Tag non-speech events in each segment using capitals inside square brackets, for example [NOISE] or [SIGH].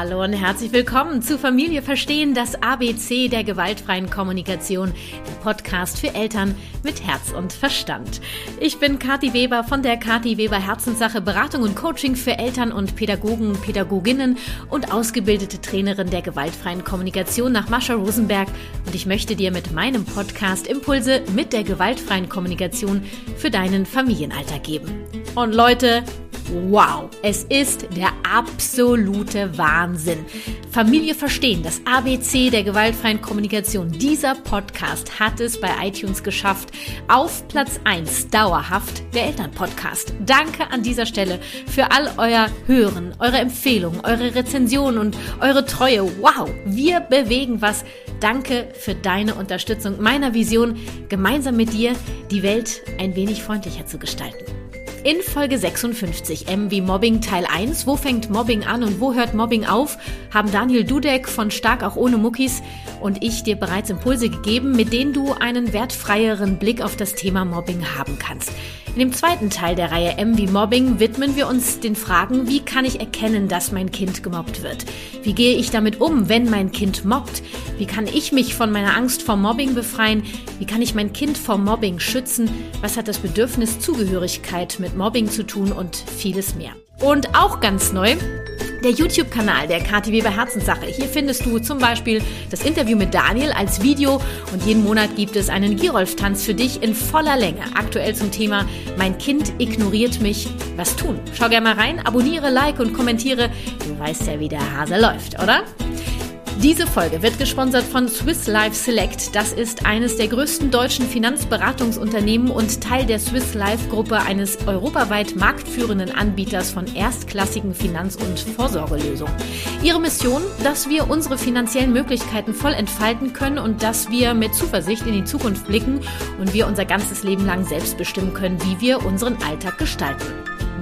Hallo und herzlich willkommen zu Familie Verstehen, das ABC der gewaltfreien Kommunikation, der Podcast für Eltern mit Herz und Verstand. Ich bin Kathi Weber von der Kathi Weber Herzenssache Beratung und Coaching für Eltern und Pädagogen, Pädagoginnen und ausgebildete Trainerin der gewaltfreien Kommunikation nach Mascha Rosenberg und ich möchte dir mit meinem Podcast Impulse mit der gewaltfreien Kommunikation für deinen Familienalltag geben. Und Leute, Wow, es ist der absolute Wahnsinn. Familie verstehen, das ABC der gewaltfreien Kommunikation. Dieser Podcast hat es bei iTunes geschafft. Auf Platz 1 dauerhaft der Elternpodcast. Danke an dieser Stelle für all euer Hören, eure Empfehlungen, eure Rezensionen und eure Treue. Wow, wir bewegen was. Danke für deine Unterstützung meiner Vision, gemeinsam mit dir die Welt ein wenig freundlicher zu gestalten. In Folge 56 M wie Mobbing Teil 1, wo fängt Mobbing an und wo hört Mobbing auf, haben Daniel Dudek von Stark auch ohne Muckis und ich dir bereits Impulse gegeben, mit denen du einen wertfreieren Blick auf das Thema Mobbing haben kannst. In dem zweiten Teil der Reihe M wie Mobbing widmen wir uns den Fragen, wie kann ich erkennen, dass mein Kind gemobbt wird? Wie gehe ich damit um, wenn mein Kind mobbt? Wie kann ich mich von meiner Angst vor Mobbing befreien? Wie kann ich mein Kind vor Mobbing schützen? Was hat das Bedürfnis Zugehörigkeit mit Mobbing zu tun und vieles mehr? Und auch ganz neu, der YouTube-Kanal der Kati Weber Herzenssache. Hier findest du zum Beispiel das Interview mit Daniel als Video und jeden Monat gibt es einen Girolf-Tanz für dich in voller Länge. Aktuell zum Thema Mein Kind ignoriert mich. Was tun? Schau gerne mal rein, abonniere, like und kommentiere. Du weißt ja, wie der Hase läuft, oder? Diese Folge wird gesponsert von Swiss Life Select. Das ist eines der größten deutschen Finanzberatungsunternehmen und Teil der Swiss Life Gruppe, eines europaweit marktführenden Anbieters von erstklassigen Finanz- und Vorsorgelösungen. Ihre Mission, dass wir unsere finanziellen Möglichkeiten voll entfalten können und dass wir mit Zuversicht in die Zukunft blicken und wir unser ganzes Leben lang selbst bestimmen können, wie wir unseren Alltag gestalten.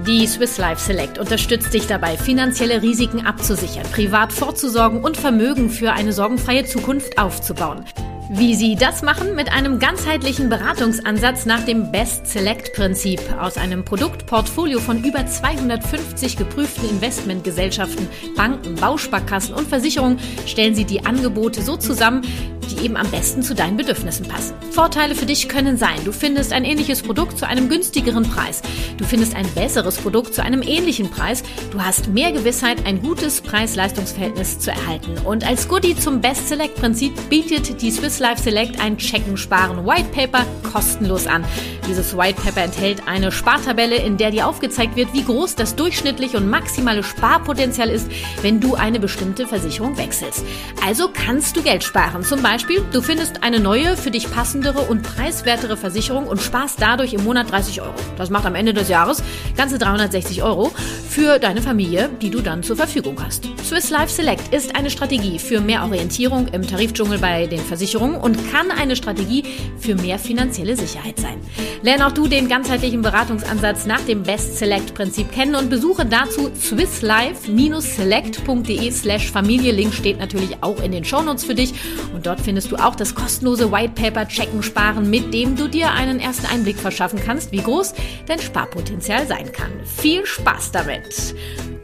Die Swiss Life Select unterstützt dich dabei, finanzielle Risiken abzusichern, privat vorzusorgen und Vermögen für eine sorgenfreie Zukunft aufzubauen. Wie Sie das machen? Mit einem ganzheitlichen Beratungsansatz nach dem Best Select Prinzip. Aus einem Produktportfolio von über 250 geprüften Investmentgesellschaften, Banken, Bausparkassen und Versicherungen stellen Sie die Angebote so zusammen, die eben am besten zu deinen Bedürfnissen passen. Vorteile für dich können sein, du findest ein ähnliches Produkt zu einem günstigeren Preis. Du findest ein besseres Produkt zu einem ähnlichen Preis. Du hast mehr Gewissheit, ein gutes Preis-Leistungs-Verhältnis zu erhalten. Und als Goodie zum Best Select Prinzip bietet die Swiss Life Select ein Checken Sparen White Paper kostenlos an. Dieses White Paper enthält eine Spartabelle, in der dir aufgezeigt wird, wie groß das durchschnittliche und maximale Sparpotenzial ist, wenn du eine bestimmte Versicherung wechselst. Also kannst du Geld sparen. Zum Beispiel, du findest eine neue, für dich passendere und preiswertere Versicherung und sparst dadurch im Monat 30 Euro. Das macht am Ende des Jahres ganze 360 Euro für deine Familie, die du dann zur Verfügung hast. Swiss Life Select ist eine Strategie für mehr Orientierung im Tarifdschungel bei den Versicherungen und kann eine Strategie für mehr finanzielle Sicherheit sein. Lerne auch du den ganzheitlichen Beratungsansatz nach dem Best Select Prinzip kennen und besuche dazu swisslife-select.de slash Familie. Link steht natürlich auch in den Shownotes für dich und dort findest du auch das kostenlose White Paper Checken Sparen, mit dem du dir einen ersten Einblick verschaffen kannst, wie groß dein Sparpotenzial sein kann. Viel Spaß damit!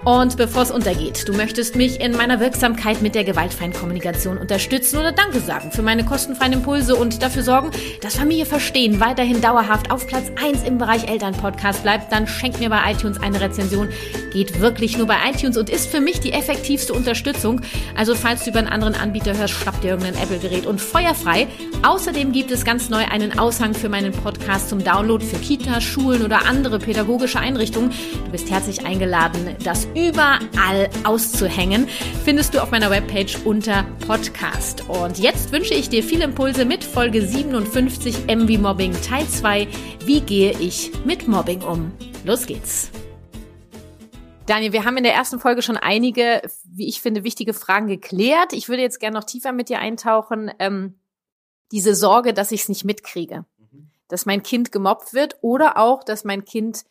Und bevor es untergeht, du möchtest mich in meiner Wirksamkeit mit der gewaltfreien Kommunikation unterstützen oder Danke sagen für meine kostenfreien Impulse und dafür sorgen, dass Familie verstehen weiterhin dauerhaft auf Platz 1 im Bereich Elternpodcast bleibt, dann schenk mir bei iTunes eine Rezension. Geht wirklich nur bei iTunes und ist für mich die effektivste Unterstützung. Also falls du über einen anderen Anbieter hörst, schnapp dir irgendein Apple-Gerät und feuerfrei. Außerdem gibt es ganz neu einen Aushang für meinen Podcast zum Download für Kita, Schulen oder andere pädagogische Einrichtungen. Du bist herzlich eingeladen, das überall auszuhängen, findest du auf meiner Webpage unter Podcast. Und jetzt wünsche ich dir viele Impulse mit Folge 57 MV Mobbing Teil 2. Wie gehe ich mit Mobbing um? Los geht's. Daniel, wir haben in der ersten Folge schon einige, wie ich finde, wichtige Fragen geklärt. Ich würde jetzt gerne noch tiefer mit dir eintauchen. Ähm, diese Sorge, dass ich es nicht mitkriege, mhm. dass mein Kind gemobbt wird oder auch, dass mein Kind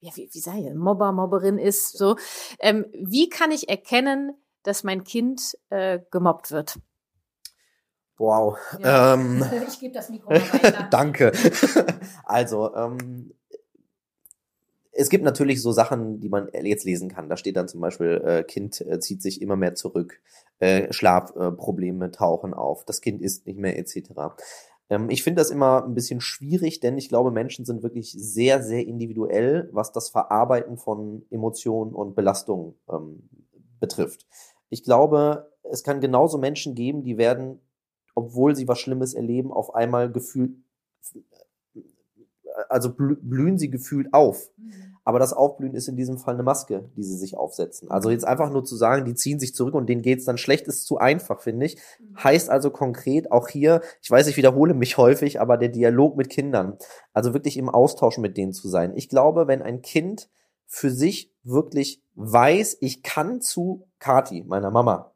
ja, wie, wie sei Mobber, Mobberin ist, so. Ähm, wie kann ich erkennen, dass mein Kind äh, gemobbt wird? Wow. Ja. Ähm, [LAUGHS] ich gebe das Mikro weiter. [LAUGHS] Danke. [LAUGHS] also, ähm, es gibt natürlich so Sachen, die man jetzt lesen kann. Da steht dann zum Beispiel, äh, Kind äh, zieht sich immer mehr zurück, äh, Schlafprobleme tauchen auf, das Kind isst nicht mehr etc. Ähm, ich finde das immer ein bisschen schwierig, denn ich glaube, Menschen sind wirklich sehr, sehr individuell, was das Verarbeiten von Emotionen und Belastungen ähm, betrifft. Ich glaube, es kann genauso Menschen geben, die werden, obwohl sie was Schlimmes erleben, auf einmal gefühlt also blühen sie gefühlt auf. Mhm. Aber das Aufblühen ist in diesem Fall eine Maske, die sie sich aufsetzen. Also jetzt einfach nur zu sagen, die ziehen sich zurück und denen geht's dann schlecht, ist zu einfach, finde ich. Mhm. Heißt also konkret auch hier, ich weiß, ich wiederhole mich häufig, aber der Dialog mit Kindern, also wirklich im Austausch mit denen zu sein. Ich glaube, wenn ein Kind für sich wirklich weiß, ich kann zu Kati, meiner Mama,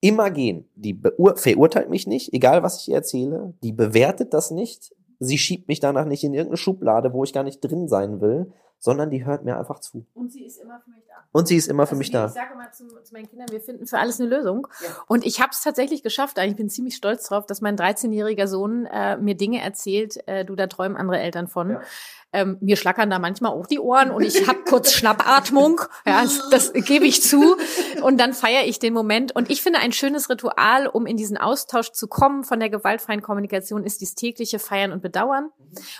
immer gehen. Die verurteilt mich nicht, egal was ich ihr erzähle. Die bewertet das nicht sie schiebt mich danach nicht in irgendeine Schublade, wo ich gar nicht drin sein will, sondern die hört mir einfach zu. Und sie ist immer für mich da. Und sie ist immer also für mich da. Ich sage immer zu, zu, meinen Kindern, wir finden für alles eine Lösung. Ja. Und ich habe es tatsächlich geschafft. Ich bin ziemlich stolz drauf, dass mein 13-jähriger Sohn äh, mir Dinge erzählt, äh, du, da träumen andere Eltern von. Ja. Ähm, mir schlackern da manchmal auch die Ohren und ich habe kurz Schnappatmung. Ja, das, das gebe ich zu. Und dann feiere ich den Moment. Und ich finde, ein schönes Ritual, um in diesen Austausch zu kommen von der gewaltfreien Kommunikation, ist dieses tägliche Feiern und Bedauern,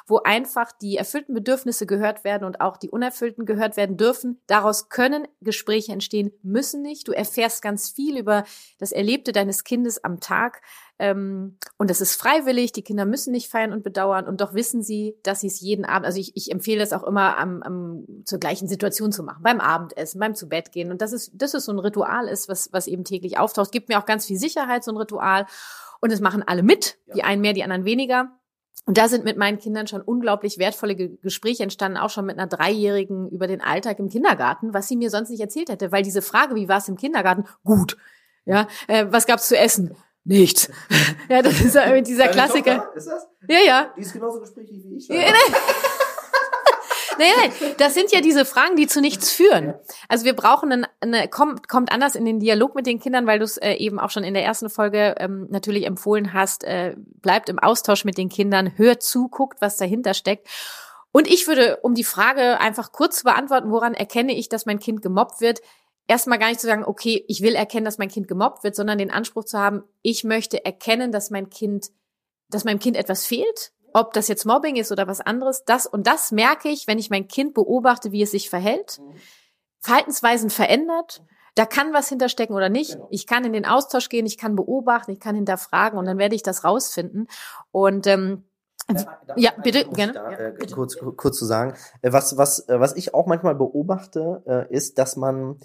wo einfach die erfüllten Bedürfnisse gehört werden und auch die unerfüllten gehört werden dürfen. Daraus können Gespräche entstehen, müssen nicht. Du erfährst ganz viel über das Erlebte deines Kindes am Tag. Ähm, und das ist freiwillig, die Kinder müssen nicht feiern und bedauern und doch wissen sie, dass sie es jeden Abend, also ich, ich empfehle das auch immer am, am, zur gleichen Situation zu machen, beim Abendessen, beim zu Bett gehen. Und das ist, das ist so ein Ritual ist, was, was eben täglich auftaucht. Gibt mir auch ganz viel Sicherheit, so ein Ritual. Und es machen alle mit, die einen mehr, die anderen weniger. Und da sind mit meinen Kindern schon unglaublich wertvolle Gespräche entstanden, auch schon mit einer Dreijährigen über den Alltag im Kindergarten, was sie mir sonst nicht erzählt hätte, weil diese Frage, wie war es im Kindergarten? Gut. Ja, äh, was gab's zu essen? Nichts. [LAUGHS] ja, das ist ja dieser Deine Klassiker. Tochter, ist das? Ja, ja. Die ist genauso gesprächig wie ich. Ja, [LAUGHS] Nein, nein, das sind ja diese Fragen, die zu nichts führen. Also wir brauchen eine, eine kommt, kommt anders in den Dialog mit den Kindern, weil du es äh, eben auch schon in der ersten Folge ähm, natürlich empfohlen hast, äh, bleibt im Austausch mit den Kindern, hört zu, guckt, was dahinter steckt. Und ich würde, um die Frage einfach kurz zu beantworten, woran erkenne ich, dass mein Kind gemobbt wird, erstmal gar nicht zu sagen, okay, ich will erkennen, dass mein Kind gemobbt wird, sondern den Anspruch zu haben, ich möchte erkennen, dass mein Kind, dass meinem Kind etwas fehlt, ob das jetzt Mobbing ist oder was anderes, das und das merke ich, wenn ich mein Kind beobachte, wie es sich verhält, Verhaltensweisen verändert, da kann was hinterstecken oder nicht. Genau. Ich kann in den Austausch gehen, ich kann beobachten, ich kann hinterfragen und dann werde ich das rausfinden. Und ähm, ja, bitte, gerne. Da, äh, bitte. Kurz, kurz zu sagen, äh, was, was, äh, was ich auch manchmal beobachte, äh, ist, dass man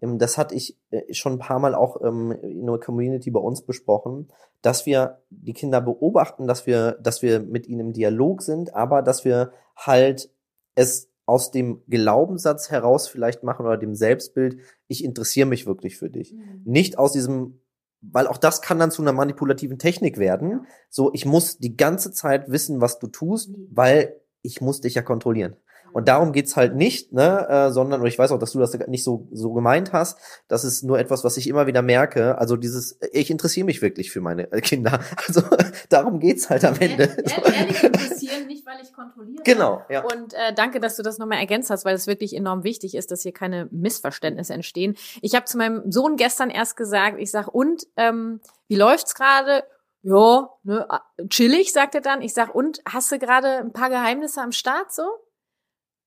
das hatte ich äh, schon ein paar Mal auch ähm, in der Community bei uns besprochen, dass wir die Kinder beobachten, dass wir, dass wir mit ihnen im Dialog sind, aber dass wir halt es aus dem Glaubenssatz heraus vielleicht machen oder dem Selbstbild, ich interessiere mich wirklich für dich. Mhm. Nicht aus diesem, weil auch das kann dann zu einer manipulativen Technik werden. So, ich muss die ganze Zeit wissen, was du tust, mhm. weil ich muss dich ja kontrollieren. Und darum geht's halt nicht, ne, äh, sondern, und ich weiß auch, dass du das nicht so, so gemeint hast, das ist nur etwas, was ich immer wieder merke. Also dieses, ich interessiere mich wirklich für meine äh, Kinder. [LAUGHS] Also darum geht's halt am Ende. Ehrlich interessieren, nicht weil ich kontrolliere. Genau, ja. Und äh, danke, dass du das nochmal ergänzt hast, weil es wirklich enorm wichtig ist, dass hier keine Missverständnisse entstehen. Ich habe zu meinem Sohn gestern erst gesagt, ich sag, und ähm, wie läuft's gerade? Ja, ne, chillig, sagt er dann. Ich sag, und hast du gerade ein paar Geheimnisse am Start so?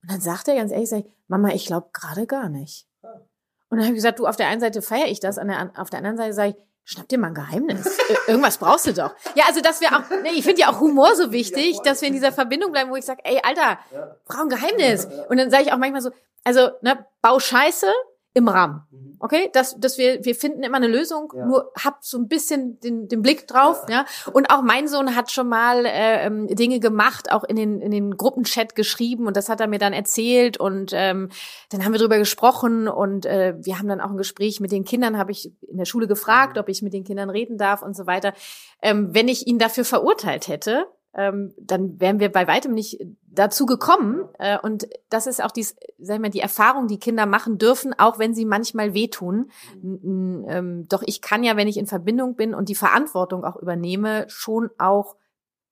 Und dann sagt er ganz ehrlich, sag ich, Mama, ich glaube gerade gar nicht. Und dann habe ich gesagt, du, auf der einen Seite feiere ich das, der, auf der anderen Seite sage ich, schnapp dir mal ein Geheimnis. [LAUGHS] Irgendwas brauchst du doch. Ja, also dass wir auch, ne, ich finde ja auch Humor so wichtig, dass wir in dieser Verbindung bleiben, wo ich sage, ey, Alter, brauch ein Geheimnis. Und dann sage ich auch manchmal so, also, ne, bau Scheiße, im Rahmen. Okay, dass, dass wir, wir finden immer eine Lösung, ja. nur hab so ein bisschen den, den Blick drauf, ja. ja. Und auch mein Sohn hat schon mal äh, ähm, Dinge gemacht, auch in den, in den Gruppenchat geschrieben und das hat er mir dann erzählt und ähm, dann haben wir drüber gesprochen und äh, wir haben dann auch ein Gespräch mit den Kindern, habe ich in der Schule gefragt, mhm. ob ich mit den Kindern reden darf und so weiter. Ähm, wenn ich ihn dafür verurteilt hätte, ähm, dann wären wir bei weitem nicht dazu gekommen. Äh, und das ist auch dies, sag ich mal, die Erfahrung, die Kinder machen dürfen, auch wenn sie manchmal wehtun. Ähm, doch ich kann ja, wenn ich in Verbindung bin und die Verantwortung auch übernehme, schon auch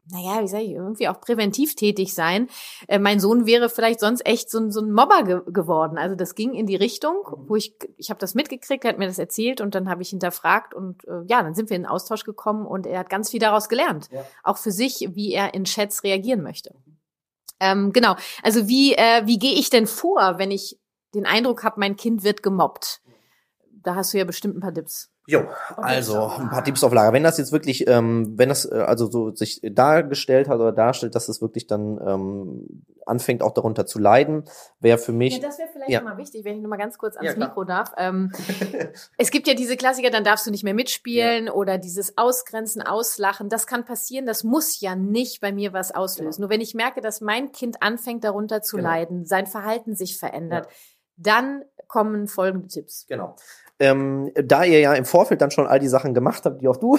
naja, wie sag ich, irgendwie auch präventiv tätig sein. Äh, mein Sohn wäre vielleicht sonst echt so, ein so ein Mobber ge geworden. Also das ging in die Richtung, mhm. wo ich, ich habe das mitgekriegt, er hat mir das erzählt und dann habe ich hinterfragt und äh, ja, dann sind wir in den Austausch gekommen und er hat ganz viel daraus gelernt. Ja. Auch für sich, wie er in Chats reagieren möchte. Ähm, genau, also wie, äh, wie gehe ich denn vor, wenn ich den Eindruck habe, mein Kind wird gemobbt? Da hast du ja bestimmt ein paar Tipps. Jo, also ein paar Tipps auf Lager. Wenn das jetzt wirklich, ähm, wenn das äh, also so sich dargestellt hat oder darstellt, dass es wirklich dann ähm, anfängt auch darunter zu leiden, wäre für mich. Ja, das wäre vielleicht ja. mal wichtig, wenn ich noch mal ganz kurz ans ja, Mikro darf. Ähm, [LAUGHS] es gibt ja diese Klassiker, dann darfst du nicht mehr mitspielen ja. oder dieses Ausgrenzen, Auslachen. Das kann passieren. Das muss ja nicht bei mir was auslösen. Genau. Nur wenn ich merke, dass mein Kind anfängt darunter zu genau. leiden, sein Verhalten sich verändert, dann kommen folgende Tipps. Genau ähm, da ihr ja im Vorfeld dann schon all die Sachen gemacht habt, die auch du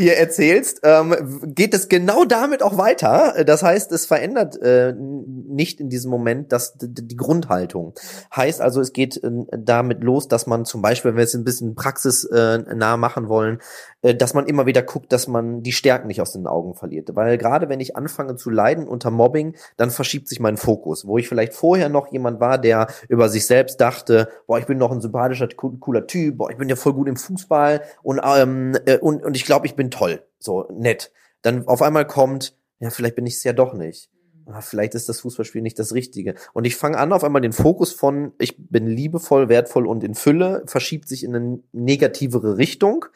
hier erzählst, ähm, geht es genau damit auch weiter. Das heißt, es verändert äh, nicht in diesem Moment das, die, die Grundhaltung. Heißt also, es geht äh, damit los, dass man zum Beispiel, wenn wir es ein bisschen praxisnah äh, machen wollen, äh, dass man immer wieder guckt, dass man die Stärken nicht aus den Augen verliert. Weil gerade wenn ich anfange zu leiden unter Mobbing, dann verschiebt sich mein Fokus. Wo ich vielleicht vorher noch jemand war, der über sich selbst dachte, boah, ich bin noch ein sympathischer, cooler Typ, boah, ich bin ja voll gut im Fußball und, ähm, äh, und, und ich glaube, ich bin toll, so nett. Dann auf einmal kommt, ja, vielleicht bin ich es ja doch nicht ah, vielleicht ist das Fußballspiel nicht das Richtige. Und ich fange an, auf einmal den Fokus von, ich bin liebevoll, wertvoll und in Fülle, verschiebt sich in eine negativere Richtung.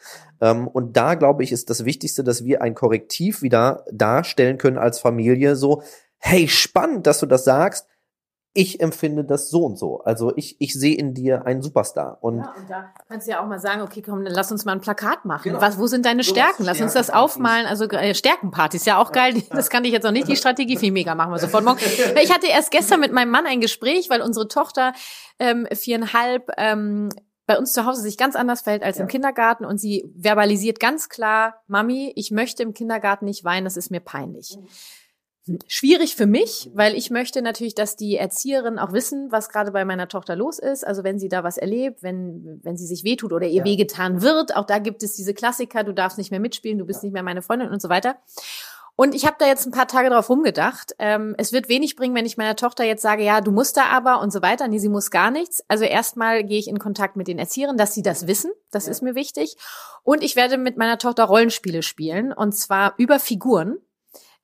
Ähm, und da, glaube ich, ist das Wichtigste, dass wir ein Korrektiv wieder darstellen können als Familie, so, hey, spannend, dass du das sagst ich empfinde das so und so. Also ich, ich sehe in dir einen Superstar. Und, ja, und da kannst du ja auch mal sagen, okay, komm, dann lass uns mal ein Plakat machen. Genau. Was, wo sind deine Stärken? Lass uns das aufmalen. Also äh, Stärkenpartys, ja auch geil. Das kann ich jetzt noch nicht. Die Strategie viel mega machen wir sofort morgen. [LAUGHS] Ich hatte erst gestern mit meinem Mann ein Gespräch, weil unsere Tochter ähm, viereinhalb ähm, bei uns zu Hause sich ganz anders verhält als ja. im Kindergarten und sie verbalisiert ganz klar, Mami, ich möchte im Kindergarten nicht weinen, das ist mir peinlich. Mhm. Schwierig für mich, weil ich möchte natürlich, dass die Erzieherinnen auch wissen, was gerade bei meiner Tochter los ist. Also wenn sie da was erlebt, wenn, wenn sie sich wehtut oder ihr ja. wehgetan wird, auch da gibt es diese Klassiker, du darfst nicht mehr mitspielen, du bist ja. nicht mehr meine Freundin und so weiter. Und ich habe da jetzt ein paar Tage drauf rumgedacht. Ähm, es wird wenig bringen, wenn ich meiner Tochter jetzt sage, ja, du musst da aber und so weiter. Nee, sie muss gar nichts. Also erstmal gehe ich in Kontakt mit den Erziehern, dass sie das wissen. Das ja. ist mir wichtig. Und ich werde mit meiner Tochter Rollenspiele spielen und zwar über Figuren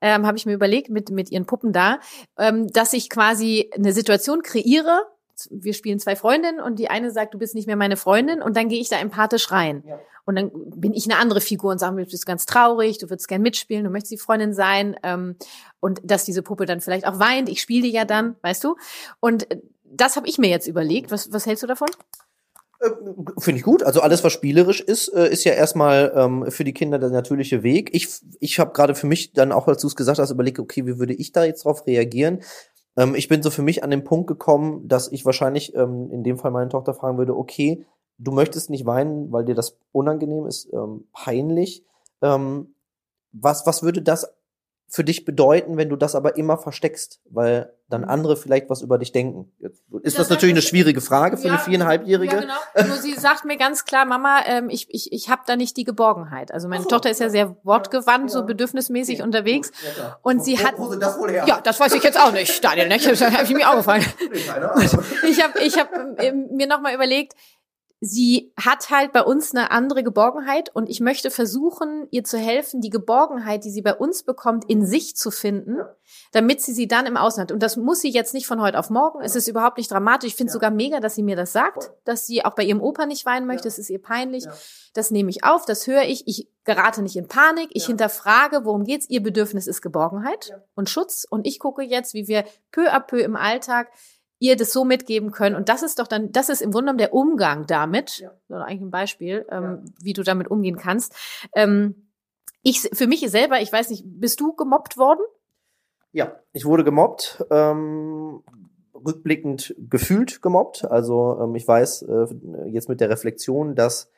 ähm, habe ich mir überlegt mit, mit ihren Puppen da, ähm, dass ich quasi eine Situation kreiere. Wir spielen zwei Freundinnen und die eine sagt, du bist nicht mehr meine Freundin und dann gehe ich da empathisch rein. Ja. Und dann bin ich eine andere Figur und sage, du bist ganz traurig, du würdest gern mitspielen, du möchtest die Freundin sein. Ähm, und dass diese Puppe dann vielleicht auch weint. Ich spiele die ja dann, weißt du. Und das habe ich mir jetzt überlegt. Was, was hältst du davon? Äh, finde ich gut. Also alles, was spielerisch ist, äh, ist ja erstmal ähm, für die Kinder der natürliche Weg. Ich, ich habe gerade für mich dann auch, als du es gesagt hast, überlegt, okay, wie würde ich da jetzt drauf reagieren? Ähm, ich bin so für mich an den Punkt gekommen, dass ich wahrscheinlich ähm, in dem Fall meine Tochter fragen würde, okay, du möchtest nicht weinen, weil dir das unangenehm ist, ähm, peinlich. Ähm, was, was würde das für dich bedeuten, wenn du das aber immer versteckst, weil dann mhm. andere vielleicht was über dich denken? Jetzt ist das, das natürlich eine schwierige Frage für ja, eine viereinhalbjährige. Ja, genau. Nur sie sagt mir ganz klar, Mama, ähm, ich, ich, ich habe da nicht die Geborgenheit. Also meine so, Tochter ist ja sehr wortgewandt, ja, so bedürfnismäßig ja, unterwegs. Ja, und sie wo, hat. Das wohl her? Ja, das weiß ich jetzt auch nicht, Daniel. Ne? Das habe ich mir auch gefallen. ich habe ich hab, ähm, mir nochmal überlegt, sie hat halt bei uns eine andere Geborgenheit und ich möchte versuchen, ihr zu helfen, die Geborgenheit, die sie bei uns bekommt, in sich zu finden, damit sie sie dann im Außen hat. Und das muss sie jetzt nicht von heute auf morgen. Es ist überhaupt nicht dramatisch. Ich finde es ja. sogar mega, dass sie mir das sagt, dass sie auch bei ihrem Opa nicht weinen möchte. Es ist ihr peinlich. Ja. Das nehme ich auf, das höre ich. Ich gerate nicht in Panik. Ich hinterfrage, worum geht's? Ihr Bedürfnis ist Geborgenheit und Schutz. Und ich gucke jetzt, wie wir peu à peu im Alltag ihr das so mitgeben können. Und das ist doch dann, das ist im Grunde genommen der Umgang damit, ja. oder eigentlich ein Beispiel, ähm, ja. wie du damit umgehen kannst. Ähm, ich, für mich selber, ich weiß nicht, bist du gemobbt worden? Ja, ich wurde gemobbt, ähm, rückblickend gefühlt gemobbt. Also ähm, ich weiß äh, jetzt mit der Reflexion, dass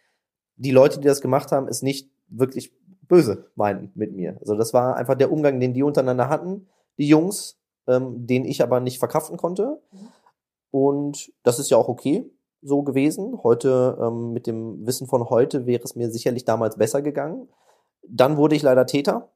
die Leute, die das gemacht haben, es nicht wirklich böse meinen mit mir. Also das war einfach der Umgang, den die untereinander hatten, die Jungs, ähm, den ich aber nicht verkraften konnte. Mhm. Und das ist ja auch okay so gewesen. Heute, ähm, mit dem Wissen von heute, wäre es mir sicherlich damals besser gegangen. dann wurde ich leider Täter,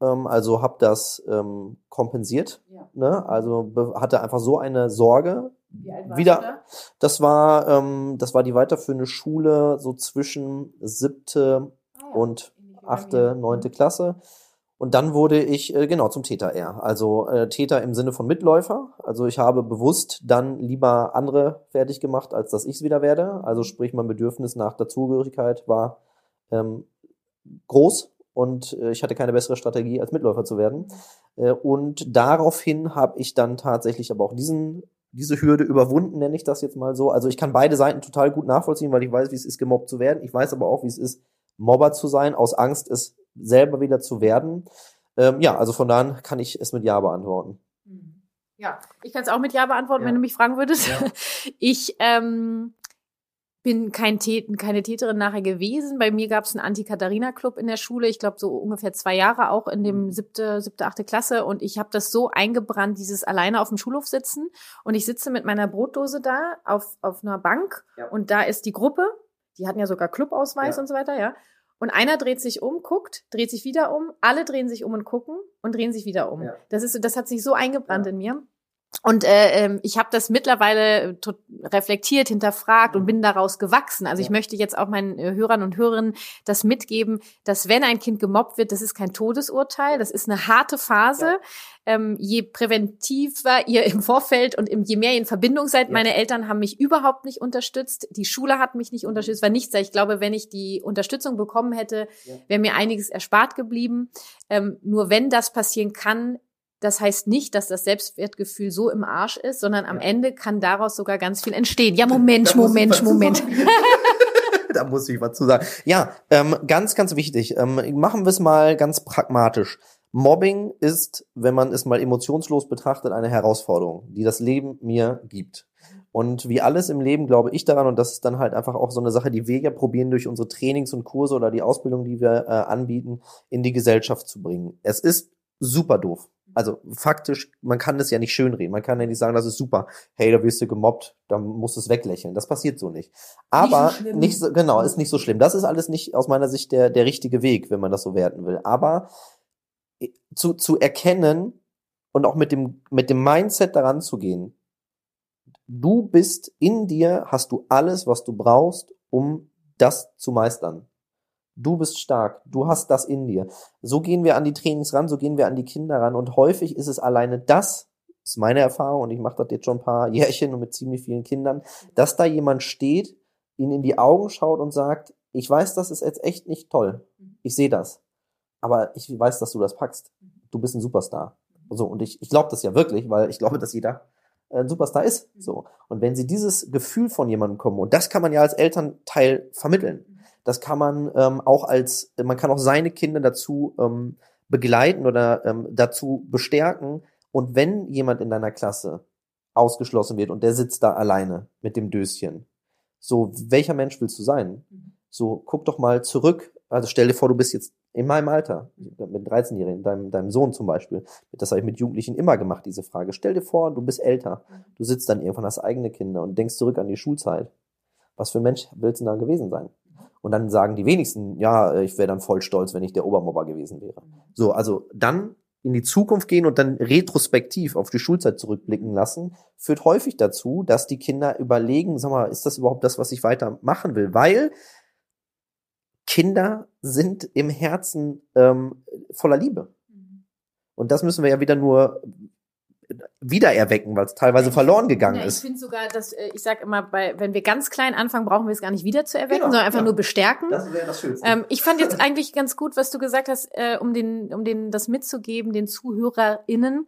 ähm, also habe das ähm, kompensiert. Ja. Ne? Also hatte einfach so eine Sorge. Wie alt Wieder, da? das war, ähm, das war die weiterführende Schule, so zwischen siebte Ah ja, und achte, neunte Klasse. Und dann wurde ich äh, genau zum Täter eher. Also äh, Täter im Sinne von Mitläufer. Also ich habe bewusst dann lieber andere fertig gemacht, als dass ich es wieder werde. Also sprich, mein Bedürfnis nach Dazugehörigkeit war ähm, groß und äh, ich hatte keine bessere Strategie, als Mitläufer zu werden. Äh, und daraufhin habe ich dann tatsächlich aber auch diesen diese Hürde überwunden, nenne ich das jetzt mal so. Also ich kann beide Seiten total gut nachvollziehen, weil ich weiß, wie es ist, gemobbt zu werden. Ich weiß aber auch, wie es ist, Mobber zu sein, aus Angst, es selber wieder zu werden. Ähm, ja, also von daher kann ich es mit Ja beantworten. Mhm. Ja, ich kann es auch mit Ja beantworten, Ja. wenn du mich fragen würdest. Ja. [LAUGHS] Ich ähm, bin kein Tät keine Täterin nachher gewesen. Bei mir gab es einen Anti-Katharina-Club in der Schule. Ich glaube, so ungefähr zwei Jahre auch in Mhm. dem siebte, siebte, achte Klasse. Und ich habe das so eingebrannt, dieses alleine auf dem Schulhof sitzen. Und ich sitze mit meiner Brotdose da auf, auf einer Bank. Ja. Und da ist die Gruppe. Die hatten ja sogar Clubausweis und so weiter, ja. Und einer dreht sich um, guckt, dreht sich wieder um, alle drehen sich um und gucken und drehen sich wieder um. Ja. Das ist, das hat sich so eingebrannt Ja. in mir. Und äh, ähm, ich habe das mittlerweile tot- reflektiert, hinterfragt und Mhm. bin daraus gewachsen. Also ich möchte jetzt auch meinen äh, Hörern und Hörerinnen das mitgeben, dass wenn ein Kind gemobbt wird, das ist kein Todesurteil, das ist eine harte Phase. Ja. Ähm, je präventiver ihr im Vorfeld und im, je mehr ihr in Verbindung seid, Ja. meine Eltern haben mich überhaupt nicht unterstützt, die Schule hat mich nicht unterstützt, war nichts. Ich glaube, wenn ich die Unterstützung bekommen hätte, Ja. wäre mir einiges erspart geblieben. Ähm, nur wenn das passieren kann, das heißt nicht, dass das Selbstwertgefühl so im Arsch ist, sondern am. Ende kann daraus sogar ganz viel entstehen. Ja, Moment, Moment, Moment. [LAUGHS] da muss ich was zu sagen. Ja, ähm, ganz, ganz wichtig. Ähm, machen wir es mal ganz pragmatisch. Mobbing ist, wenn man es mal emotionslos betrachtet, eine Herausforderung, die das Leben mir gibt. Und wie alles im Leben glaube ich daran, und das ist dann halt einfach auch so eine Sache, die wir ja probieren, durch unsere Trainings und Kurse oder die Ausbildung, die wir äh, anbieten, in die Gesellschaft zu bringen. Es ist super doof. Also faktisch, man kann das ja nicht schönreden. Man kann ja nicht sagen, das ist super. Hey, da wirst du gemobbt, da musst du es weglächeln. Das passiert so nicht. Aber so schlimm. nicht so, genau, ist nicht so schlimm. Das ist alles nicht aus meiner Sicht der, der richtige Weg, wenn man das so werten will. Aber äh, zu, zu erkennen und auch mit dem, mit dem Mindset daran zu gehen, du bist in dir, hast du alles, was du brauchst, um das zu meistern. Du bist stark, du hast das in dir. So gehen wir an die Trainings ran, so gehen wir an die Kinder ran und häufig ist es alleine das, ist meine Erfahrung und ich mache das jetzt schon ein paar [LAUGHS] Jährchen und mit ziemlich vielen Kindern, dass da jemand steht, ihnen in die Augen schaut und sagt, ich weiß, das ist jetzt echt nicht toll. Ich sehe das. Aber ich weiß, dass du das packst. Du bist ein Superstar. So, und ich, ich glaube das ja wirklich, weil ich glaube, dass jeder ein Superstar ist. So. Und wenn sie dieses Gefühl von jemandem kommen, und das kann man ja als Elternteil vermitteln, das kann man ähm, auch als, man kann auch seine Kinder dazu ähm, begleiten oder ähm, dazu bestärken. Und wenn jemand in deiner Klasse ausgeschlossen wird und der sitzt da alleine mit dem Döschen, so, welcher Mensch willst du sein? So, guck doch mal zurück. Also stell dir vor, du bist jetzt in meinem Alter, mit 13-Jährigen, deinem, deinem Sohn zum Beispiel. Das habe ich mit Jugendlichen immer gemacht, diese Frage. Stell dir vor, du bist älter. Du sitzt dann irgendwann, hast eigene Kinder und denkst zurück an die Schulzeit. Was für ein Mensch willst du da gewesen sein? Und dann sagen die wenigsten, ja, ich wäre dann voll stolz, wenn ich der Obermobber gewesen wäre. So, also dann in die Zukunft gehen und dann retrospektiv auf die Schulzeit zurückblicken lassen, führt häufig dazu, dass die Kinder überlegen, sag mal, ist das überhaupt das, was ich weiter machen will? Weil Kinder sind im Herzen ähm, voller Liebe. Und das müssen wir ja wieder nur wiedererwecken, weil es teilweise verloren gegangen Ja, ich ist. finde sogar, dass äh, ich sage immer, bei, wenn wir ganz klein anfangen, brauchen wir es gar nicht wieder zu erwecken, Genau, sondern einfach ja. nur bestärken. Das wäre das Schönste. Ähm, ich fand jetzt [LAUGHS] eigentlich ganz gut, was du gesagt hast, äh, um den, um den das mitzugeben, den ZuhörerInnen.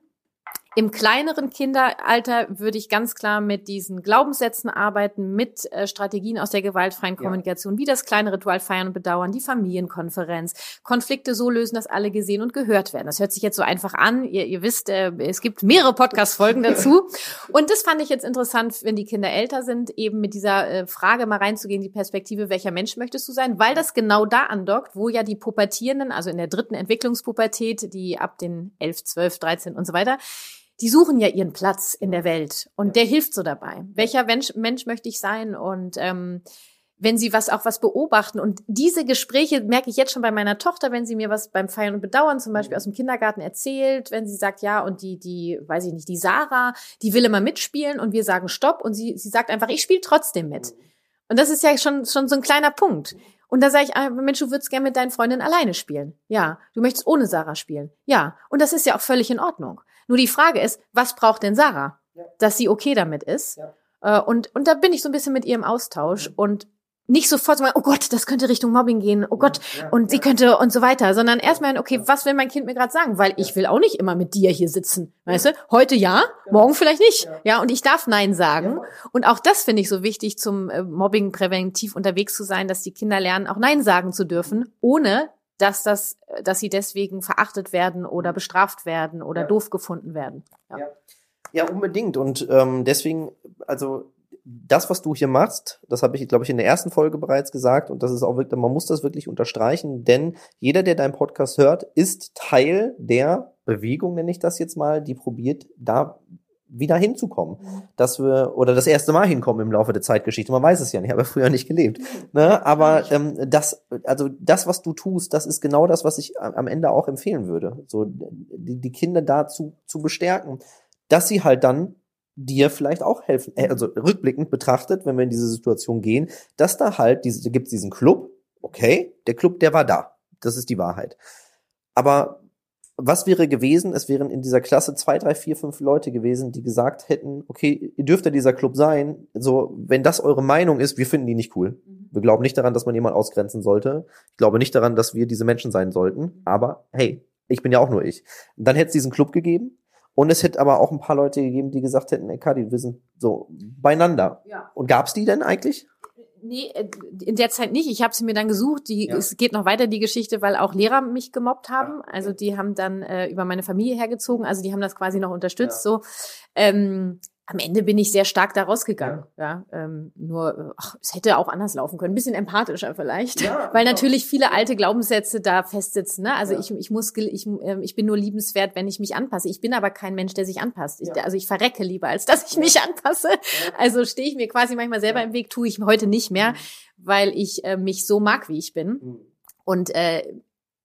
Im kleineren Kinderalter würde ich ganz klar mit diesen Glaubenssätzen arbeiten, mit äh, Strategien aus der gewaltfreien Ja. Kommunikation, wie das kleine Ritual feiern und bedauern, die Familienkonferenz, Konflikte so lösen, dass alle gesehen und gehört werden. Das hört sich jetzt so einfach an. Ihr, ihr wisst, äh, es gibt mehrere Podcast-Folgen [LAUGHS] dazu. Und das fand ich jetzt interessant, wenn die Kinder älter sind, eben mit dieser äh, Frage mal reinzugehen, die Perspektive, welcher Mensch möchtest du sein, weil das genau da andockt, wo ja die Pubertierenden, also in der dritten Entwicklungspubertät, die ab den 11, 12, 13 und so weiter, die suchen ja ihren Platz in der Welt und der hilft so dabei. Welcher Mensch, Mensch möchte ich sein? Und ähm, wenn sie was auch was beobachten. Und diese Gespräche merke ich jetzt schon bei meiner Tochter, wenn sie mir was beim Feiern und Bedauern zum Beispiel aus dem Kindergarten erzählt, wenn sie sagt, ja, und die, die, weiß ich nicht, die Sarah, die will immer mitspielen und wir sagen Stopp und sie, sie sagt einfach, ich spiele trotzdem mit. Und das ist ja schon, schon so ein kleiner Punkt. Und da sage ich, ah, Mensch, du würdest gerne mit deinen Freundinnen alleine spielen. Ja. Du möchtest ohne Sarah spielen. Ja. Und das ist ja auch völlig in Ordnung. Nur die Frage ist, was braucht denn Sarah? Ja. Dass sie okay damit ist. Ja. Äh, und, und da bin ich so ein bisschen mit ihr im Austausch. Und nicht sofort so, oh Gott, das könnte Richtung Mobbing gehen, oh Gott, ja, und sie könnte und so weiter, sondern erstmal, okay, was will mein Kind mir gerade sagen? Weil ich will auch nicht immer mit dir hier sitzen, weißt du? Heute ja, morgen vielleicht nicht. Ja, und ich darf Nein sagen. Und auch das finde ich so wichtig, zum äh, Mobbing präventiv unterwegs zu sein, dass die Kinder lernen, auch Nein sagen zu dürfen, ohne dass das, dass sie deswegen verachtet werden oder bestraft werden oder doof gefunden werden. Ja, ja unbedingt. Und ähm, deswegen, also das, was du hier machst, das habe ich, glaube ich, in der ersten Folge bereits gesagt und das ist auch wirklich, man muss das wirklich unterstreichen, denn jeder, der deinen Podcast hört, ist Teil der Bewegung, nenne ich das jetzt mal, die probiert, da wieder hinzukommen, mhm. dass wir oder das erste Mal hinkommen im Laufe der Zeitgeschichte. Man weiß es ja nicht, habe früher nicht gelebt. Ne? Aber ähm, das, also das, was du tust, das ist genau das, was ich am Ende auch empfehlen würde. So die, die Kinder dazu zu bestärken, dass sie halt dann dir vielleicht auch helfen, äh, also rückblickend betrachtet, wenn wir in diese Situation gehen, dass da halt diese, gibt diesen Club, okay, der Club, der war da. Das ist die Wahrheit. Aber was wäre gewesen? Es wären in dieser Klasse zwei, drei, vier, fünf Leute gewesen, die gesagt hätten, okay, ihr dürft ja dieser Club sein. So, wenn das eure Meinung ist, wir finden die nicht cool. Mhm. Wir glauben nicht daran, dass man jemanden ausgrenzen sollte. Ich glaube nicht daran, dass wir diese Menschen sein sollten. Aber hey, ich bin ja auch nur ich. Dann hätte es diesen Club gegeben. Und es hätte aber auch ein paar Leute gegeben, die gesagt hätten, ey Kadi, wir sind so beieinander. Ja. Und gab's die denn eigentlich? Nee, äh, in der Zeit nicht. Ich habe sie mir dann gesucht. Die, ja. Es geht noch weiter, die Geschichte, weil auch Lehrer mich gemobbt haben. Ja. Also die haben dann äh, über meine Familie hergezogen. Also die haben das quasi noch unterstützt. Ja. So. Ähm, am Ende bin ich sehr stark da rausgegangen. Ja, ja ähm, nur, ach, es hätte auch anders laufen können. Ein bisschen empathischer vielleicht, ja, [LAUGHS] weil genau. natürlich viele alte Glaubenssätze da festsitzen. Ne? Also ja. ich, ich muss, ich, äh, ich bin nur liebenswert, wenn ich mich anpasse. Ich bin aber kein Mensch, der sich anpasst. Ich, also ich verrecke lieber, als dass ich mich anpasse. Also stehe ich mir quasi manchmal selber im Weg, tue ich heute nicht mehr, mhm. weil ich äh, mich so mag, wie ich bin. Mhm. Und äh,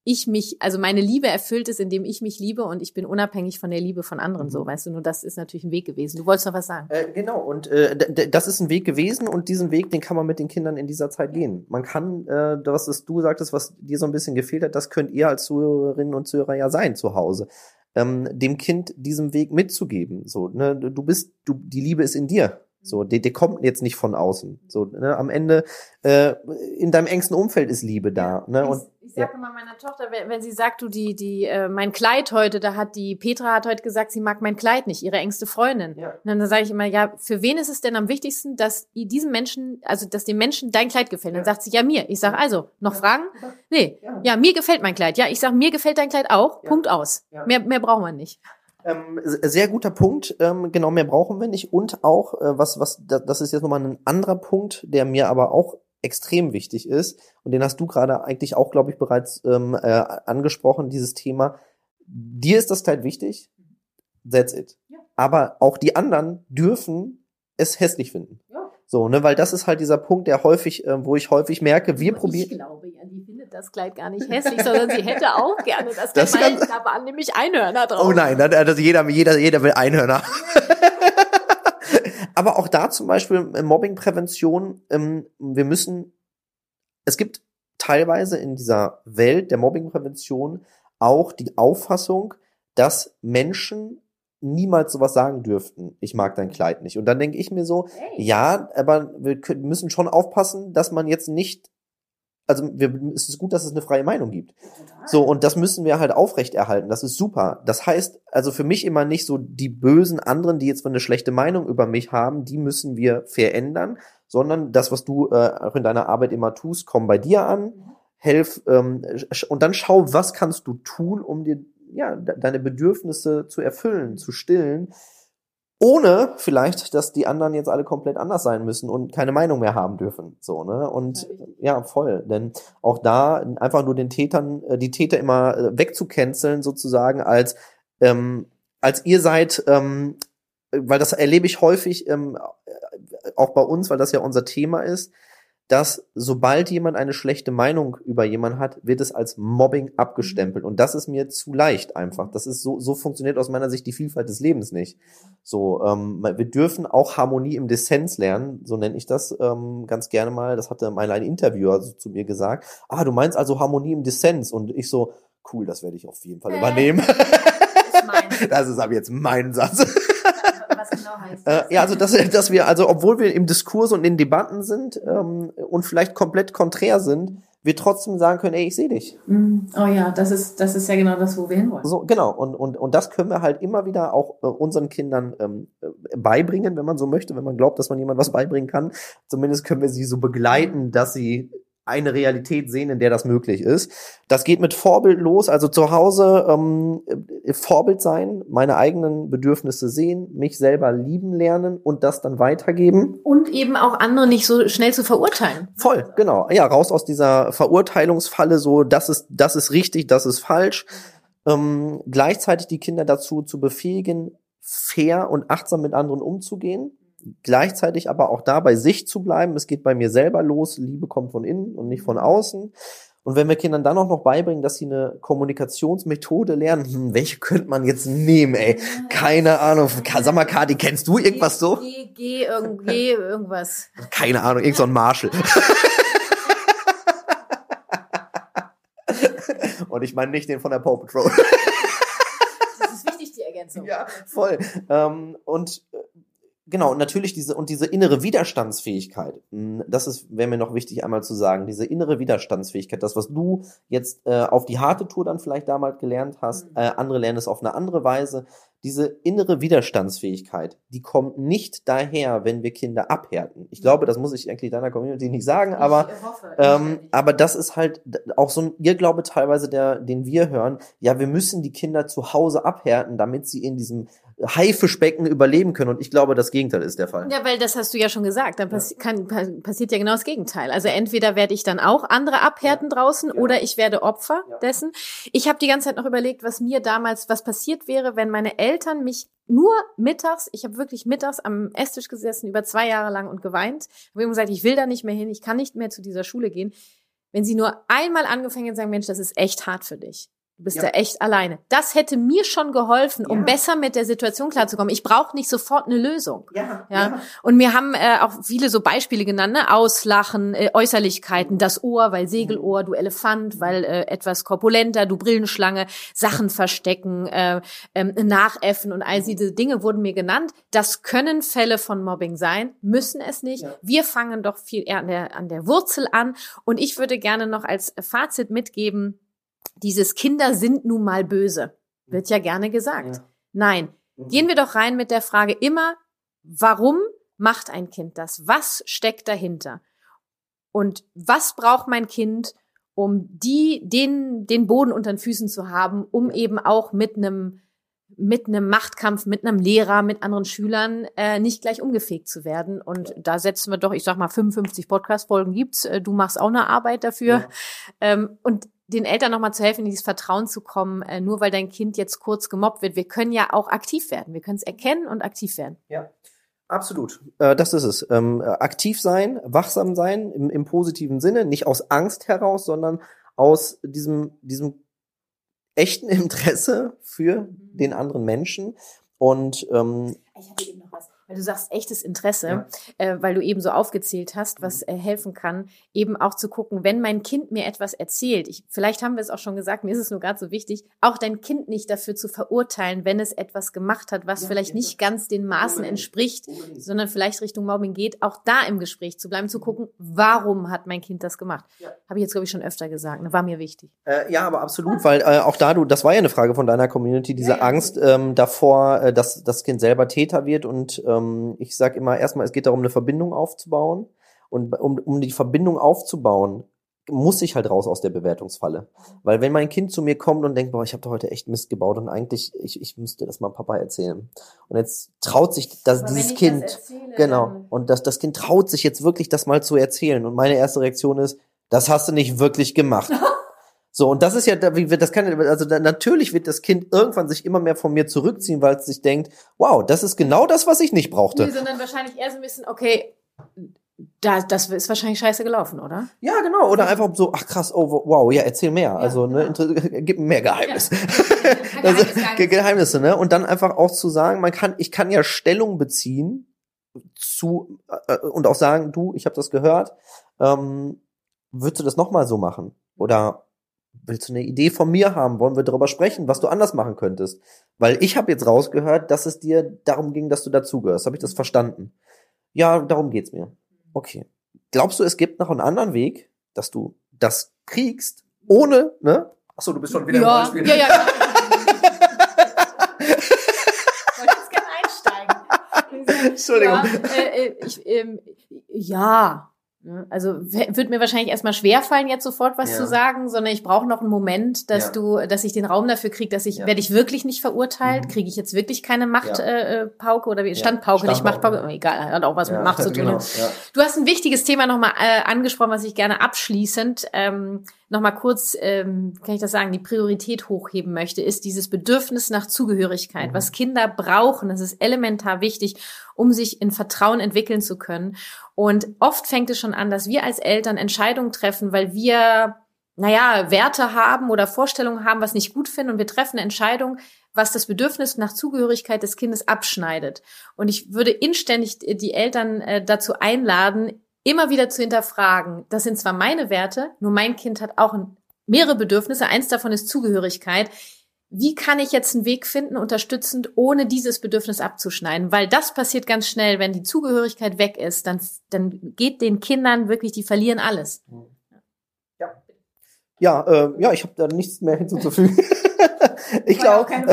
ich mich, also meine Liebe erfüllt ist, indem ich mich liebe und ich bin unabhängig von der Liebe von anderen, so, mhm. weißt du, nur das ist natürlich ein Weg gewesen. Du wolltest noch was sagen. Äh, genau, und äh, das ist ein Weg gewesen und diesen Weg, den kann man mit den Kindern in dieser Zeit gehen. Man kann, äh, das, was du sagtest, was dir so ein bisschen gefehlt hat, das könnt ihr als Zuhörerinnen und Zuhörer ja sein zu Hause. Ähm, dem Kind diesen Weg mitzugeben. So, ne, du bist, du, die Liebe ist in dir. So, der, der kommt jetzt nicht von außen. So, ne, am Ende äh, in deinem engsten Umfeld ist Liebe da. Ne? Und ich sage ja. immer meiner Tochter, wenn, wenn, sie sagt, du die die äh, mein Kleid heute, da hat die Petra hat heute gesagt, sie mag mein Kleid nicht, ihre engste Freundin. Ja. Und dann sage ich immer, ja, für wen ist es denn am wichtigsten, dass diesem Menschen, also dass dem Menschen dein Kleid gefällt? Dann ja. sagt sie, ja mir. Ich sage also, noch Fragen? Nee, ja. mir gefällt mein Kleid. Ja, ich sage, mir gefällt dein Kleid auch. Punkt aus. Mehr mehr brauchen wir nicht. Ähm, sehr guter Punkt. Ähm, genau, mehr brauchen wir nicht. Und auch, äh, was, was, das ist jetzt nochmal ein anderer Punkt, der mir aber auch extrem wichtig ist. Und den hast du gerade eigentlich auch, glaube ich, bereits ähm, äh, angesprochen, dieses Thema. Dir ist das Teil wichtig. That's it. Ja. Aber auch die anderen dürfen es hässlich finden. Ja. So, ne, weil das ist halt dieser Punkt, der häufig, äh, wo ich häufig merke, wir probieren. Ich glaube ja, die das Kleid gar nicht hässlich, sondern sie hätte auch gerne das, das Kleid. Da waren nämlich Einhörner drauf. Oh nein, also jeder, jeder, jeder will Einhörner. [LAUGHS] Aber auch da zum Beispiel äh, Mobbingprävention, ähm, wir müssen, es gibt teilweise in dieser Welt der Mobbingprävention auch die Auffassung, dass Menschen niemals sowas sagen dürften, ich mag dein Kleid nicht. Und dann denke ich mir so, hey. ja, aber wir müssen schon aufpassen, dass man jetzt nicht also wir, es ist gut, dass es eine freie Meinung gibt. Total. So, und das müssen wir halt aufrechterhalten. Das ist super. Das heißt, also für mich immer nicht so die bösen anderen, die jetzt eine schlechte Meinung über mich haben, die müssen wir verändern, sondern das, was du äh, auch in deiner Arbeit immer tust, komm bei dir an, mhm. helf ähm, und dann schau, was kannst du tun, um dir ja deine Bedürfnisse zu erfüllen, zu stillen ohne vielleicht, dass die anderen jetzt alle komplett anders sein müssen und keine Meinung mehr haben dürfen. So, ne? Und ja, voll. Denn auch da einfach nur den Tätern, äh, die Täter immer äh, wegzucanceln, sozusagen, als, ähm, als ihr seid, ähm, weil das erlebe ich häufig ähm, auch bei uns, weil das ja unser Thema ist, dass sobald jemand eine schlechte Meinung über jemanden hat, wird es als Mobbing abgestempelt. Und das ist mir zu leicht einfach. Das ist so, so funktioniert aus meiner Sicht die Vielfalt des Lebens nicht. So, ähm, wir dürfen auch Harmonie im Dissens lernen, so nenne ich das ähm, ganz gerne mal. Das hatte mal ein Interviewer so zu mir gesagt. Ah, du meinst also Harmonie im Dissens? Und ich so, cool, das werde ich auf jeden Fall äh, übernehmen. Ist [LAUGHS] das ist aber jetzt mein Satz das? Äh, ja, also dass, [LAUGHS] dass wir, also obwohl wir im Diskurs und in Debatten sind ähm, und vielleicht komplett konträr sind, wir trotzdem sagen können, ey, ich sehe dich. Mm, oh ja, das ist, das ist ja genau das, wo wir hinwollen. So, genau. Und, und, und das können wir halt immer wieder auch äh, unseren Kindern ähm, äh, beibringen, wenn man so möchte, wenn man glaubt, dass man jemand was beibringen kann. Zumindest können wir sie so begleiten, dass sie eine Realität sehen, in der das möglich ist. Das geht mit Vorbild los, also zu Hause ähm, äh, Vorbild sein, meine eigenen Bedürfnisse sehen, mich selber lieben lernen und das dann weitergeben. Und eben auch andere nicht so schnell zu verurteilen. Voll, genau. Ja, raus aus dieser Verurteilungsfalle, so das ist, das ist richtig, das ist falsch. Ähm, gleichzeitig die Kinder dazu zu befähigen, fair und achtsam mit anderen umzugehen gleichzeitig aber auch da bei sich zu bleiben. Es geht bei mir selber los. Liebe kommt von innen und nicht von außen. Und wenn wir Kindern dann auch noch beibringen, dass sie eine Kommunikationsmethode lernen, hm, welche könnte man jetzt nehmen, ey? Keine Ahnung. Sag mal, Kati, kennst du irgendwas so? Geh, geh, irgend, geh irgendwas. Keine Ahnung, irgend so ein Marshall. [LAUGHS] Und ich meine nicht den von der Paw Patrol. Das ist wichtig, die Ergänzung. Ja, voll. Ähm, und äh, Genau, und natürlich diese, und diese innere Widerstandsfähigkeit, das ist, wäre mir noch wichtig einmal zu sagen, diese innere Widerstandsfähigkeit, das, was du jetzt äh, auf die harte Tour dann vielleicht damals gelernt hast, mhm. äh, andere lernen es auf eine andere Weise, diese innere Widerstandsfähigkeit, die kommt nicht daher, wenn wir Kinder abhärten. Ich glaube, das muss ich eigentlich deiner Community nicht sagen, aber, hoffe, ähm, aber das ist halt auch so ein Irrglaube teilweise, der, den wir hören. Ja, wir müssen die Kinder zu Hause abhärten, damit sie in diesem Haifischbecken überleben können. Und ich glaube, das Gegenteil ist der Fall. Ja, weil das hast du ja schon gesagt. Dann passi ja. kann, passiert ja genau das Gegenteil. Also entweder werde ich dann auch andere abhärten ja. draußen ja. oder ich werde Opfer dessen. Ich habe die ganze Zeit noch überlegt, was mir damals, was passiert wäre, wenn meine Eltern mich nur mittags, ich habe wirklich mittags am Esstisch gesessen, über zwei Jahre lang und geweint. Habe ihm gesagt, ich will da nicht mehr hin, ich kann nicht mehr zu dieser Schule gehen. Wenn sie nur einmal angefangen hätten, sagen, Mensch, das ist echt hart für dich. Du bist ja. da echt alleine. Das hätte mir schon geholfen, um ja. besser mit der Situation klarzukommen. Ich brauche nicht sofort eine Lösung. Ja, ja. ja. Und mir haben äh, auch viele so Beispiele genannt, ne? Auslachen, äh, Äußerlichkeiten, das Ohr, weil Segelohr, du Elefant, weil äh, etwas korpulenter, du Brillenschlange, Sachen verstecken, äh, äh, nachäffen und all diese Dinge wurden mir genannt. Das können Fälle von Mobbing sein, müssen es nicht. Wir fangen doch viel eher an der, an der Wurzel an. Und ich würde gerne noch als Fazit mitgeben, dieses Kinder sind nun mal böse. Wird ja gerne gesagt. Ja. Nein. Mhm. Gehen wir doch rein mit der Frage immer, warum macht ein Kind das? Was steckt dahinter? Und was braucht mein Kind, um die, den, den Boden unter den Füßen zu haben, um eben auch mit einem mit einem Machtkampf, mit einem Lehrer, mit anderen Schülern äh, nicht gleich umgefegt zu werden. Und da setzen wir doch, ich sag mal, 55 Podcast-Folgen gibt's. Äh, du machst auch eine Arbeit dafür. Ja. Ähm, und den Eltern nochmal zu helfen, in dieses Vertrauen zu kommen, äh, nur weil dein Kind jetzt kurz gemobbt wird. Wir können ja auch aktiv werden. Wir können es erkennen und aktiv werden. Ja. Absolut, äh, das ist es. Ähm, aktiv sein, wachsam sein im, im positiven Sinne, nicht aus Angst heraus, sondern aus diesem, diesem echten [LAUGHS] Interesse für mhm. den anderen Menschen. Und ähm, ich hatte eben noch was weil du sagst echtes Interesse, ja. äh, weil du eben so aufgezählt hast, was mhm. äh, helfen kann, eben auch zu gucken, wenn mein Kind mir etwas erzählt, ich, vielleicht haben wir es auch schon gesagt, mir ist es nur gerade so wichtig, auch dein Kind nicht dafür zu verurteilen, wenn es etwas gemacht hat, was ja, vielleicht ja. nicht ganz den Maßen entspricht, sondern vielleicht Richtung Mobbing geht, auch da im Gespräch zu bleiben, zu mhm. gucken, warum hat mein Kind das gemacht? Habe ich jetzt, glaube ich, schon öfter gesagt, ne? war mir wichtig. Äh, ja, aber absolut, weil äh, auch da du, das war ja eine Frage von deiner Community, diese Angst ähm, davor, äh, dass das Kind selber Täter wird und ähm, ähm, ich sage immer erstmal, es geht darum, eine Verbindung aufzubauen. Und um, um die Verbindung aufzubauen, muss ich halt raus aus der Bewertungsfalle. Weil wenn mein Kind zu mir kommt und denkt, boah, ich habe da heute echt Mist gebaut und eigentlich, ich, ich müsste das mal Papa erzählen. Und jetzt traut sich das, dieses Kind, das erzähle, genau, und das, das Kind traut sich jetzt wirklich, das mal zu erzählen. Und meine erste Reaktion ist, das hast du nicht wirklich gemacht. [LAUGHS] So, und das ist ja, das kann, also natürlich wird das Kind irgendwann sich immer mehr von mir zurückziehen, weil es sich denkt, wow, das ist genau das, was ich nicht brauchte. Nee, sondern wahrscheinlich eher so ein bisschen, okay, Da, das ist wahrscheinlich scheiße gelaufen, oder? Ja, genau. Oder einfach so, ach krass, oh wow, ja, erzähl mehr. Ja, also, ne, genau. [LAUGHS] gib mir mehr Geheimnis. [LAUGHS] Ja. [LAUGHS] also, Geheimnisse, ne? Und dann einfach auch zu sagen, man kann, ich kann ja Stellung beziehen zu äh, und auch sagen, du, ich habe das gehört, ähm, würdest du das nochmal so machen? Oder willst du eine Idee von mir haben? Wollen wir darüber sprechen, was du anders machen könntest? Weil ich habe jetzt rausgehört, dass es dir darum ging, dass du dazugehörst. Habe ich das verstanden? Ja, darum geht's mir. Okay. Glaubst du, es gibt noch einen anderen Weg, dass du das kriegst, ohne, ne? Achso, du bist schon wieder ja, im Ja, ja, ja. [LAUGHS] einsteigen. Entschuldigung. Ja, äh, äh ich, ähm, ja? Also wird mir wahrscheinlich erstmal schwerfallen, jetzt sofort was ja. zu sagen, sondern ich brauche noch einen Moment, dass ja. du, dass ich den Raum dafür kriege, dass ich, ja. werde ich wirklich nicht verurteilt, mhm. kriege ich jetzt wirklich keine Machtpauke äh, Pauke oder wie Standpauke, nicht Machtpauke, egal, hat auch was mit Macht zu tun. [LAUGHS] Genau. Du hast ein wichtiges Thema nochmal äh, angesprochen, was ich gerne abschließend ähm, nochmal kurz, ähm, kann ich das sagen, die Priorität hochheben möchte, ist dieses Bedürfnis nach Zugehörigkeit, mhm. was Kinder brauchen. Das ist elementar wichtig, um sich in Vertrauen entwickeln zu können. Und oft fängt es schon an, dass wir als Eltern Entscheidungen treffen, weil wir, naja, Werte haben oder Vorstellungen haben, was nicht gut finden und wir treffen eine Entscheidung, was das Bedürfnis nach Zugehörigkeit des Kindes abschneidet. Und ich würde inständig die Eltern äh, dazu einladen, immer wieder zu hinterfragen. Das sind zwar meine Werte, nur mein Kind hat auch mehrere Bedürfnisse. Eins davon ist Zugehörigkeit. Wie kann ich jetzt einen Weg finden, unterstützend, ohne dieses Bedürfnis abzuschneiden? Weil das passiert ganz schnell, wenn die Zugehörigkeit weg ist, dann, dann geht den Kindern wirklich, die verlieren alles. Ja, ja, äh, ja ich habe da nichts mehr hinzuzufügen. [LAUGHS] ich glaube, [LAUGHS]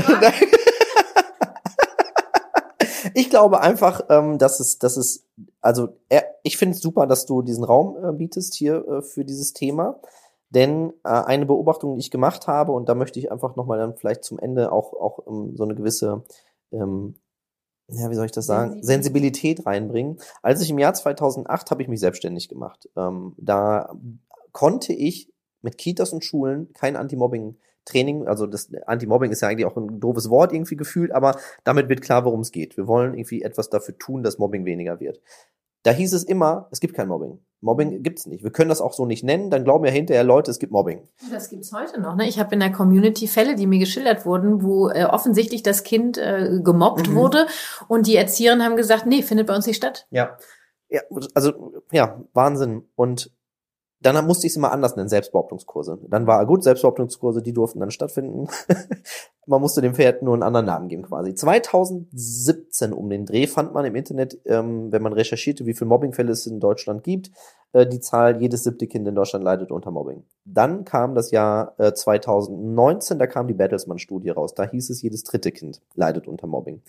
ich glaube einfach, ähm, dass es, dass es, also er, ich finde es super, dass du diesen Raum äh, bietest hier äh, für dieses Thema. Denn äh, eine Beobachtung, die ich gemacht habe, und da möchte ich einfach nochmal dann vielleicht zum Ende auch, auch um, ähm, so eine gewisse, ähm, ja, wie soll ich das sagen, Sensibilität reinbringen. Als ich im Jahr 2008 habe ich mich selbstständig gemacht. Ähm, da konnte ich mit Kitas und Schulen kein Anti-Mobbing Training, also das Anti-Mobbing ist ja eigentlich auch ein doofes Wort irgendwie gefühlt, aber damit wird klar, worum es geht. Wir wollen irgendwie etwas dafür tun, dass Mobbing weniger wird. Da hieß es immer, es gibt kein Mobbing. Mobbing gibt's nicht. Wir können das auch so nicht nennen, dann glauben ja hinterher Leute, es gibt Mobbing. Das gibt's heute noch. Ne? Ich habe in der Community Fälle, die mir geschildert wurden, wo äh, offensichtlich das Kind äh, gemobbt mhm. wurde und die Erzieherinnen haben gesagt, nee, findet bei uns nicht statt. Ja. Ja, also ja, Wahnsinn. Und dann musste ich es immer anders nennen, Selbstbehauptungskurse. Dann war gut, Selbstbehauptungskurse, die durften dann stattfinden. [LAUGHS] man musste dem Pferd nur einen anderen Namen geben quasi. 2017 um den Dreh fand man im Internet, ähm, wenn man recherchierte, wie viele Mobbingfälle es in Deutschland gibt, äh, die Zahl, jedes siebte Kind in Deutschland leidet unter Mobbing. Dann kam das Jahr äh, 2019, da kam die Bertelsmann-Studie raus. Da hieß es, jedes dritte Kind leidet unter Mobbing.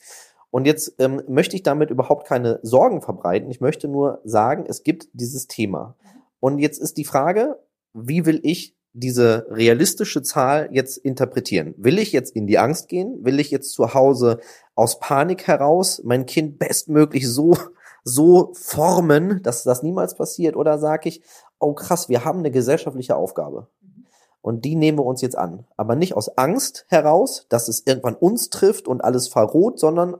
Und jetzt ähm, möchte ich damit überhaupt keine Sorgen verbreiten. Ich möchte nur sagen, es gibt dieses Thema. Und jetzt ist die Frage, wie will ich diese realistische Zahl jetzt interpretieren? Will ich jetzt in die Angst gehen? Will ich jetzt zu Hause aus Panik heraus mein Kind bestmöglich so, so formen, dass das niemals passiert? Oder sage ich, oh krass, wir haben eine gesellschaftliche Aufgabe. Und die nehmen wir uns jetzt an. Aber nicht aus Angst heraus, dass es irgendwann uns trifft und alles verroht, sondern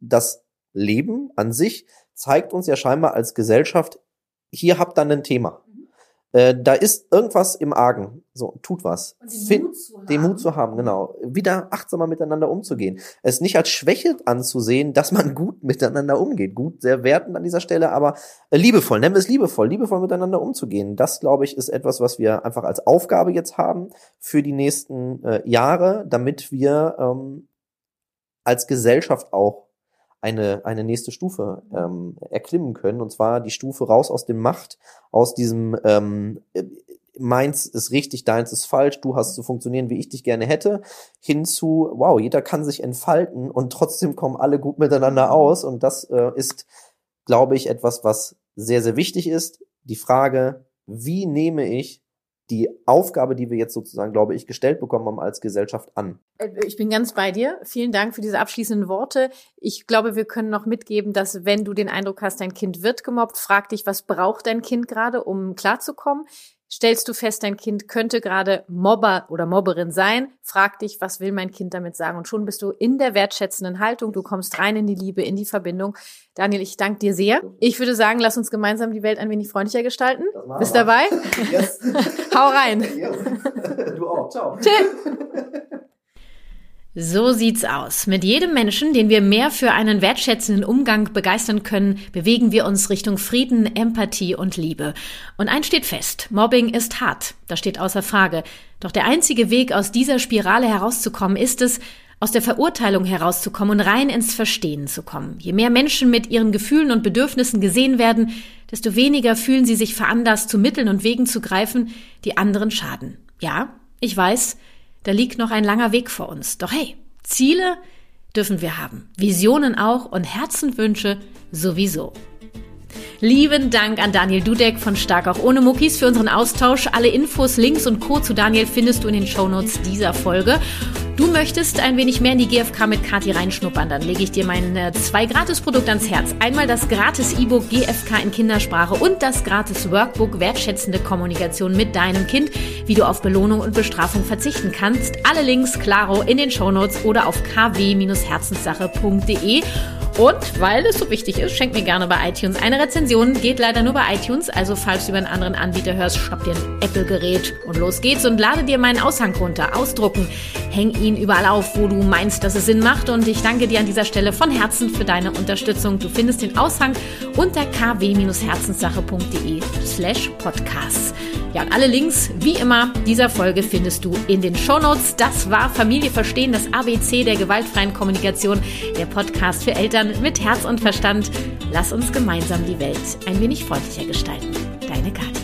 das Leben an sich zeigt uns ja scheinbar als Gesellschaft, hier habt ihr ein Thema. Äh, da ist irgendwas im Argen. So, tut was. Und den, Mut zu haben. den Mut zu haben, genau. Wieder achtsamer miteinander umzugehen. Es nicht als Schwäche anzusehen, dass man [LAUGHS] gut miteinander umgeht. Gut, sehr wertend an dieser Stelle, aber äh, liebevoll, nennen wir es liebevoll, liebevoll miteinander umzugehen. Das, glaube ich, ist etwas, was wir einfach als Aufgabe jetzt haben für die nächsten äh, Jahre, damit wir ähm, als Gesellschaft auch eine, eine nächste Stufe ähm, erklimmen können. Und zwar die Stufe raus aus dem Macht, aus diesem ähm, äh, meins ist richtig, deins ist falsch, du hast zu funktionieren, wie ich dich gerne hätte, hin zu, wow, jeder kann sich entfalten und trotzdem kommen alle gut miteinander aus. Und das äh, ist, glaube ich, etwas, was sehr, sehr wichtig ist. Die Frage, wie nehme ich die Aufgabe, die wir jetzt sozusagen, glaube ich, gestellt bekommen haben als Gesellschaft an. Äh, ich bin ganz bei dir. Vielen Dank für diese abschließenden Worte. Ich glaube, wir können noch mitgeben, dass wenn du den Eindruck hast, dein Kind wird gemobbt, frag dich, was braucht dein Kind gerade, um klarzukommen. Stellst du fest, dein Kind könnte gerade Mobber oder Mobberin sein, frag dich, was will mein Kind damit sagen? Und schon bist du in der wertschätzenden Haltung, du kommst rein in die Liebe, in die Verbindung. Daniel, ich danke dir sehr. Ich würde sagen, lass uns gemeinsam die Welt ein wenig freundlicher gestalten. Bist wir. dabei? Yes. [LAUGHS] Hau rein. Yes. [LAUGHS] Du auch. Ciao. Tschüss. [LAUGHS] So sieht's aus. Mit jedem Menschen, den wir mehr für einen wertschätzenden Umgang begeistern können, bewegen wir uns Richtung Frieden, Empathie und Liebe. Und eins steht fest. Mobbing ist hart. Das steht außer Frage. Doch der einzige Weg, aus dieser Spirale herauszukommen, ist es, aus der Verurteilung herauszukommen und rein ins Verstehen zu kommen. Je mehr Menschen mit ihren Gefühlen und Bedürfnissen gesehen werden, desto weniger fühlen sie sich veranlasst, zu Mitteln und Wegen zu greifen, die anderen schaden. Ja, ich weiß, da liegt noch ein langer Weg vor uns. Doch hey, Ziele dürfen wir haben, Visionen auch und Herzenwünsche sowieso. Lieben Dank an Daniel Dudek von Stark auch ohne Muckis für unseren Austausch. Alle Infos, Links und Co. zu Daniel findest du in den Shownotes dieser Folge. Du möchtest ein wenig mehr in die GfK mit Kati reinschnuppern, dann lege ich dir meine äh, zwei Gratis-Produkte ans Herz. Einmal das gratis E-Book GfK in Kindersprache und das gratis Workbook Wertschätzende Kommunikation mit deinem Kind, wie du auf Belohnung und Bestrafung verzichten kannst. Alle Links, klaro, in den Shownotes oder auf kw-herzenssache.de. Und weil es so wichtig ist, schenk mir gerne bei iTunes eine Rezension. Geht leider nur bei iTunes, also falls du über einen anderen Anbieter hörst, schnapp dir ein Apple-Gerät und los geht's und lade dir meinen Aushang runter, ausdrucken, häng ihn überall auf, wo du meinst, dass es Sinn macht. Und ich danke dir an dieser Stelle von Herzen für deine Unterstützung. Du findest den Aushang unter kw-herzenssache.de slash podcasts. Ja, und alle Links, wie immer, dieser Folge findest du in den Shownotes. Das war Familie Verstehen, das ABC der gewaltfreien Kommunikation, der Podcast für Eltern mit Herz und Verstand. Lass uns gemeinsam die Welt ein wenig freundlicher gestalten. Deine Kathi.